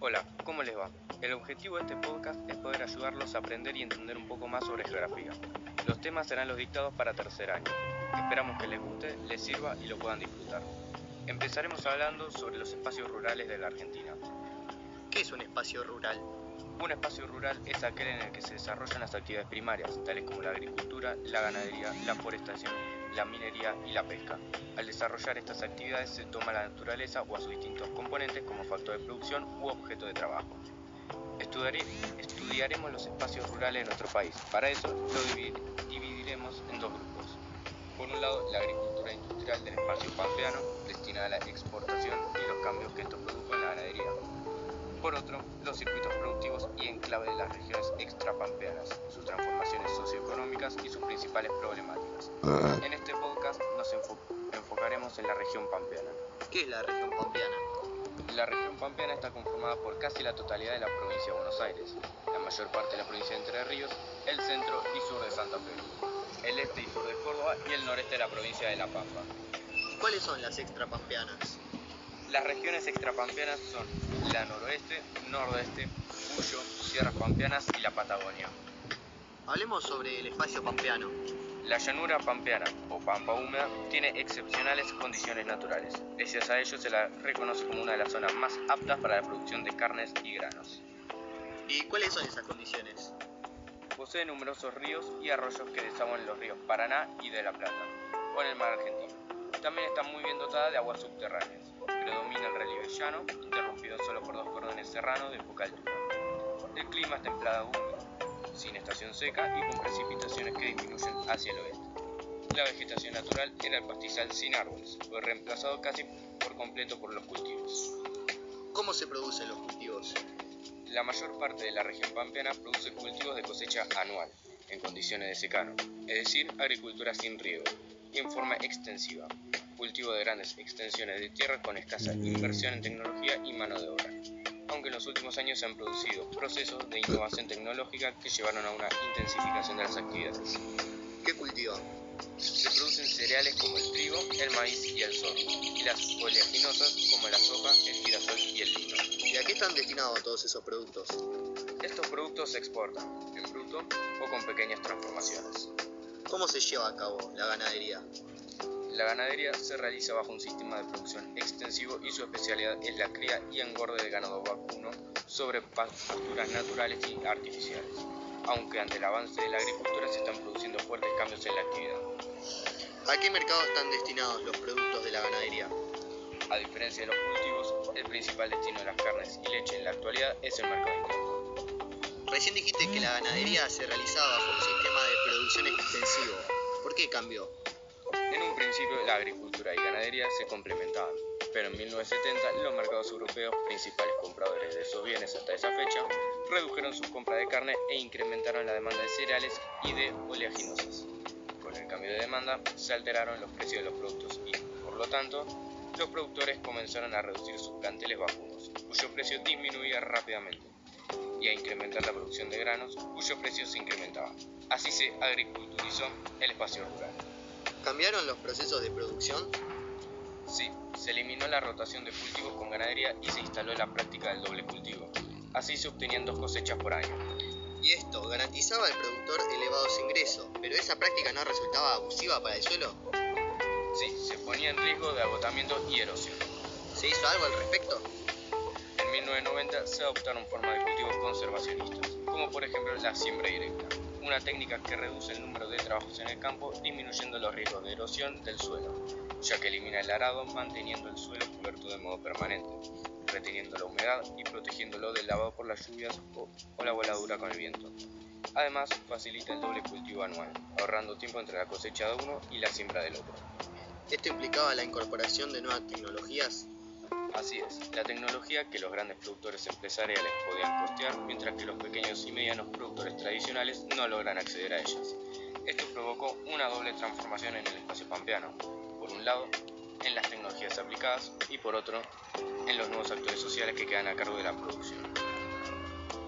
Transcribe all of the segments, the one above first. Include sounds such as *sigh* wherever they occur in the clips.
Hola, ¿cómo les va? El objetivo de este podcast es poder ayudarlos a aprender y entender un poco más sobre geografía. Los temas serán los dictados para tercer año. Esperamos que les guste, les sirva y lo puedan disfrutar. Empezaremos hablando sobre los espacios rurales de la Argentina. ¿Qué es un espacio rural? Un espacio rural es aquel en el que se desarrollan las actividades primarias, tales como la agricultura, la ganadería, la forestación, la minería y la pesca. Al desarrollar estas actividades se toma la naturaleza o a sus distintos componentes como factor de producción u objeto de trabajo. estudiaremos los espacios rurales de nuestro país. Para eso lo dividiremos en dos grupos. Por un lado, la agricultura industrial del espacio pampeano, destinada a la exportación y los cambios que esto produjo en la ganadería por otro, los circuitos productivos y enclave de las regiones extrapampeanas, sus transformaciones socioeconómicas y sus principales problemáticas. Ah. En este podcast nos enfocaremos en la región pampeana. ¿Qué es la región pampeana? La región pampeana está conformada por casi la totalidad de la provincia de Buenos Aires, la mayor parte de la provincia de Entre Ríos, el centro y sur de Santa Fe, el este y sur de Córdoba y el noreste de la provincia de La Pampa. ¿Cuáles son las extrapampeanas? Las regiones extrapampeanas son la noroeste, nordeste, Cuyo, Sierras Pampeanas y la Patagonia. Hablemos sobre el espacio pampeano. La llanura pampeana, o pampa húmeda, tiene excepcionales condiciones naturales. Gracias a ello se la reconoce como una de las zonas más aptas para la producción de carnes y granos. ¿Y cuáles son esas condiciones? Posee numerosos ríos y arroyos que desaguan los ríos Paraná y de la Plata, o en el mar argentino. También está muy bien dotada de aguas subterráneas. Predomina el relieve llano, interrumpido solo por dos cordones serranos de poca altura. El clima es templado húmedo, sin estación seca y con precipitaciones que disminuyen hacia el oeste. La vegetación natural era el pastizal sin árboles, fue reemplazado casi por completo por los cultivos. ¿Cómo se producen los cultivos? La mayor parte de la región pampeana produce cultivos de cosecha anual, en condiciones de secano, es decir, agricultura sin riego, y en forma extensiva, cultivo de grandes extensiones de tierra con escasa inversión en tecnología y mano de obra, aunque en los últimos años se han producido procesos de innovación tecnológica que llevaron a una intensificación de las actividades. ¿Qué cultivan? Se producen cereales como el trigo, el maíz y el sorgo, y las oleaginosas como la soja, el girasol y el lino. ¿Y a qué están destinados todos esos productos? Estos productos se exportan, en bruto o con pequeñas transformaciones. ¿Cómo se lleva a cabo la ganadería? La ganadería se realiza bajo un sistema de producción extensivo y su especialidad es la cría y engorde de ganado vacuno sobre pasturas naturales y artificiales, aunque ante el avance de la agricultura se están produciendo fuertes cambios en la actividad. ¿A qué mercado están destinados los productos de la ganadería? A diferencia de los cultivos, el principal destino de las carnes y leche en la actualidad es el mercado interno. Recién dijiste que la ganadería se realizaba bajo un sistema de producción extensivo. ¿Por qué cambió? En un principio la agricultura y ganadería se complementaban, pero en 1970 los mercados europeos, principales compradores de esos bienes hasta esa fecha, redujeron su compra de carne e incrementaron la demanda de cereales y de oleaginosas. Con el cambio de demanda se alteraron los precios de los productos y, por lo tanto, los productores comenzaron a reducir sus planteles vacunos, cuyo precio disminuía rápidamente, y a incrementar la producción de granos, cuyo precio se incrementaba. Así se agriculturizó el espacio rural. ¿Cambiaron los procesos de producción? Sí, se eliminó la rotación de cultivos con ganadería y se instaló la práctica del doble cultivo. Así se obtenían dos cosechas por año. Y esto garantizaba al productor elevados ingresos, pero esa práctica no resultaba abusiva para el suelo. Sí, se ponía en riesgo de agotamiento y erosión. ¿Se hizo algo al respecto? En 1990 se adoptaron formas de cultivos conservacionistas, como por ejemplo la siembra directa una técnica que reduce el número de trabajos en el campo disminuyendo los riesgos de erosión del suelo, ya que elimina el arado manteniendo el suelo cubierto de modo permanente, reteniendo la humedad y protegiéndolo del lavado por las lluvias o, la voladura con el viento. Además, facilita el doble cultivo anual, ahorrando tiempo entre la cosecha de uno y la siembra del otro. ¿Esto implicaba la incorporación de nuevas tecnologías? Así es, la tecnología que los grandes productores empresariales podían costear, mientras que los pequeños y medianos productores tradicionales no logran acceder a ellas. Esto provocó una doble transformación en el espacio pampeano. Por un lado, en las tecnologías aplicadas y por otro, en los nuevos actores sociales que quedan a cargo de la producción.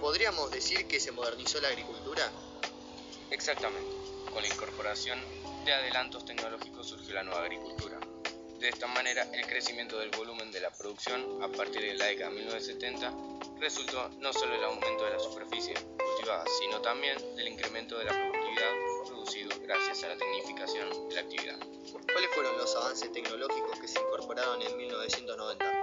¿Podríamos decir que se modernizó la agricultura? Exactamente. Con la incorporación de adelantos tecnológicos surgió la nueva agricultura De esta manera, el crecimiento del volumen de la producción a partir de la década de 1970 resultó no solo el aumento de la superficie cultivada, sino también del incremento de la productividad producido gracias a la tecnificación de la actividad. ¿Cuáles fueron los avances tecnológicos que se incorporaron en 1990?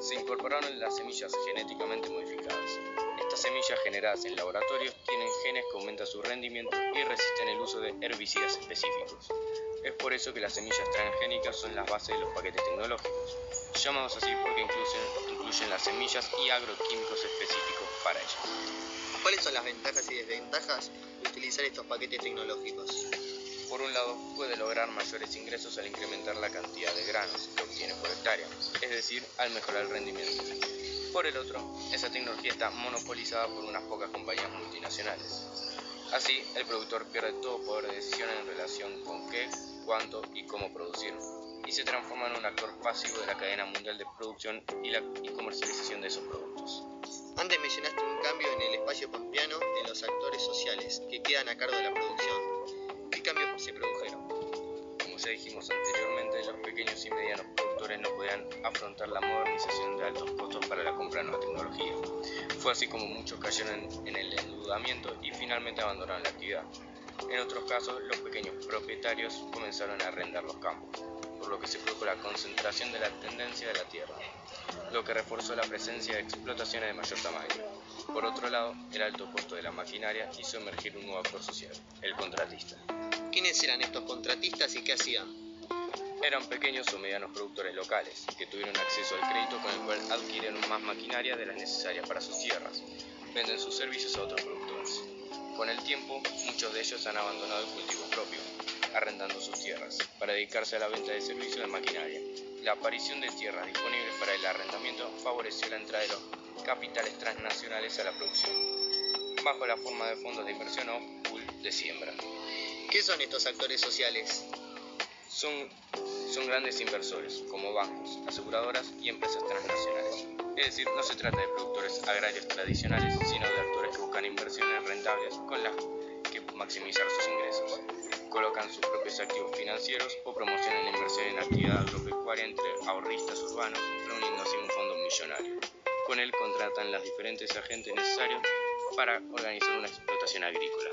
Se incorporaron las semillas genéticamente modificadas. Estas semillas generadas en laboratorios tienen genes que aumentan su rendimiento y resisten el uso de herbicidas específicos. Es por eso que las semillas transgénicas son las bases de los paquetes tecnológicos, llamados así porque incluyen, incluyen las semillas y agroquímicos específicos para ellas. ¿Cuáles son las ventajas y desventajas de utilizar estos paquetes tecnológicos? Por un lado, puede lograr mayores ingresos al incrementar la cantidad de granos que obtiene por hectárea, es decir, al mejorar el rendimiento. Por el otro, esa tecnología está monopolizada por unas pocas compañías multinacionales. Así, el productor pierde todo poder de decisión en relación con qué, cuánto y cómo producir, y se transforma en un actor pasivo de la cadena mundial de producción y, la, y comercialización de esos productos. Antes mencionaste un cambio en el espacio pampeano en los actores sociales que quedan a cargo de la producción. ¿Qué cambios se produjeron? Como ya dijimos anteriormente, los pequeños y medianos afrontar la modernización de altos costos para la compra de nueva tecnología. Fue así como muchos cayeron en el endeudamiento y finalmente abandonaron la actividad. En otros casos, los pequeños propietarios comenzaron a arrendar los campos, por lo que se produjo la concentración de la tendencia de la tierra, lo que reforzó la presencia de explotaciones de mayor tamaño. Por otro lado, el alto costo de la maquinaria hizo emergir un nuevo actor social, el contratista. ¿Quiénes eran estos contratistas y qué hacían? Eran pequeños o medianos productores locales, que tuvieron acceso al crédito con el cual adquirieron más maquinaria de las necesarias para sus tierras. Venden sus servicios a otros productores. Con el tiempo, muchos de ellos han abandonado el cultivo propio, arrendando sus tierras, para dedicarse a la venta de servicios de maquinaria. La aparición de tierras disponibles para el arrendamiento favoreció la entrada de los capitales transnacionales a la producción, bajo la forma de fondos de inversión o pool de siembra. ¿Qué son estos actores sociales? Son, son grandes inversores, como bancos, aseguradoras y empresas transnacionales. Es decir, no se trata de productores agrarios tradicionales, sino de actores que buscan inversiones rentables con las que maximizar sus ingresos. Colocan sus propios activos financieros o promocionan la inversión en actividad agropecuaria entre ahorristas urbanos, reuniendo así un fondo millonario. Con él contratan los diferentes agentes necesarios para organizar una explotación agrícola.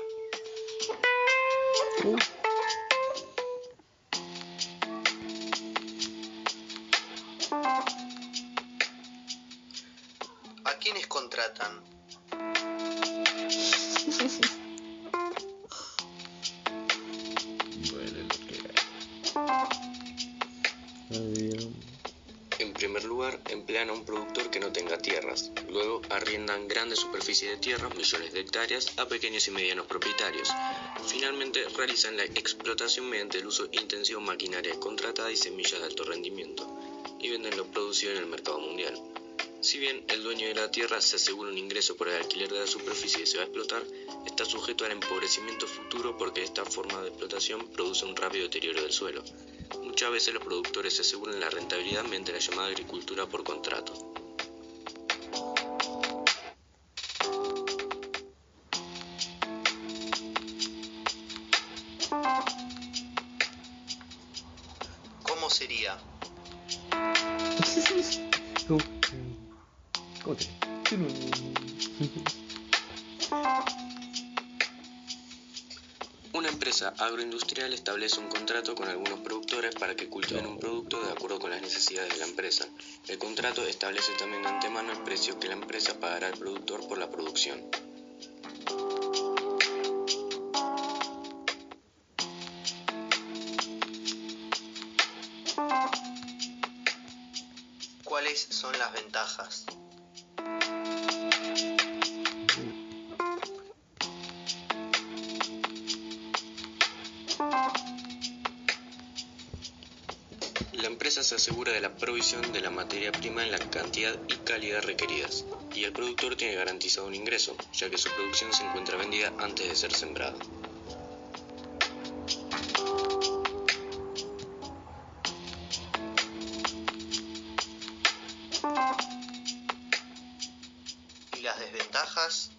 Lugar, emplean a un productor que no tenga tierras. Luego, arriendan grandes superficies de tierras, millones de hectáreas, a pequeños y medianos propietarios. Finalmente, realizan la explotación mediante el uso intensivo de maquinaria contratada y semillas de alto rendimiento, y venden lo producido en el mercado mundial. Si bien el dueño de la tierra se asegura un ingreso por el alquiler de la superficie que se va a explotar, está sujeto al empobrecimiento futuro porque esta forma de explotación produce un rápido deterioro del suelo. Muchas veces los productores se aseguran la rentabilidad mediante la llamada agricultura por contrato. ¿Cómo sería? *laughs* No- Una empresa agroindustrial establece un contrato con algunos productores para que cultiven un producto de acuerdo con las necesidades de la empresa. El contrato establece también de antemano el precio que la empresa pagará al productor por la producción. ¿Cuáles son las ventajas? La empresa se asegura de la provisión de la materia prima en la cantidad y calidad requeridas, y el productor tiene garantizado un ingreso, ya que su producción se encuentra vendida antes de ser sembrada. ¿Y las desventajas?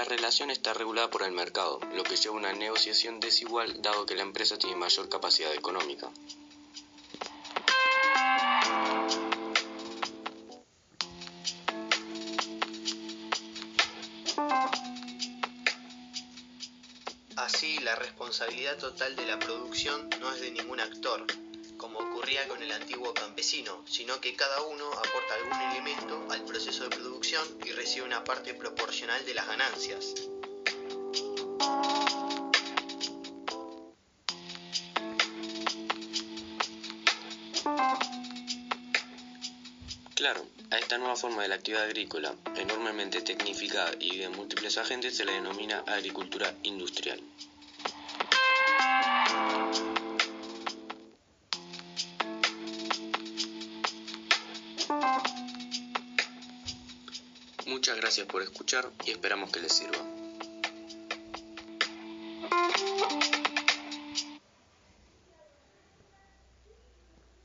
La relación está regulada por el mercado, lo que lleva a una negociación desigual dado que la empresa tiene mayor capacidad económica. Así, la responsabilidad total de la producción no es de ningún actor, como ocurría con el antiguo campesino, sino que cada uno aporta algún elemento al proceso y recibe una parte proporcional de las ganancias. Claro, a esta nueva forma de la actividad agrícola, enormemente tecnificada y de múltiples agentes, se le denomina agricultura industrial. Muchas gracias por escuchar y esperamos que les sirva.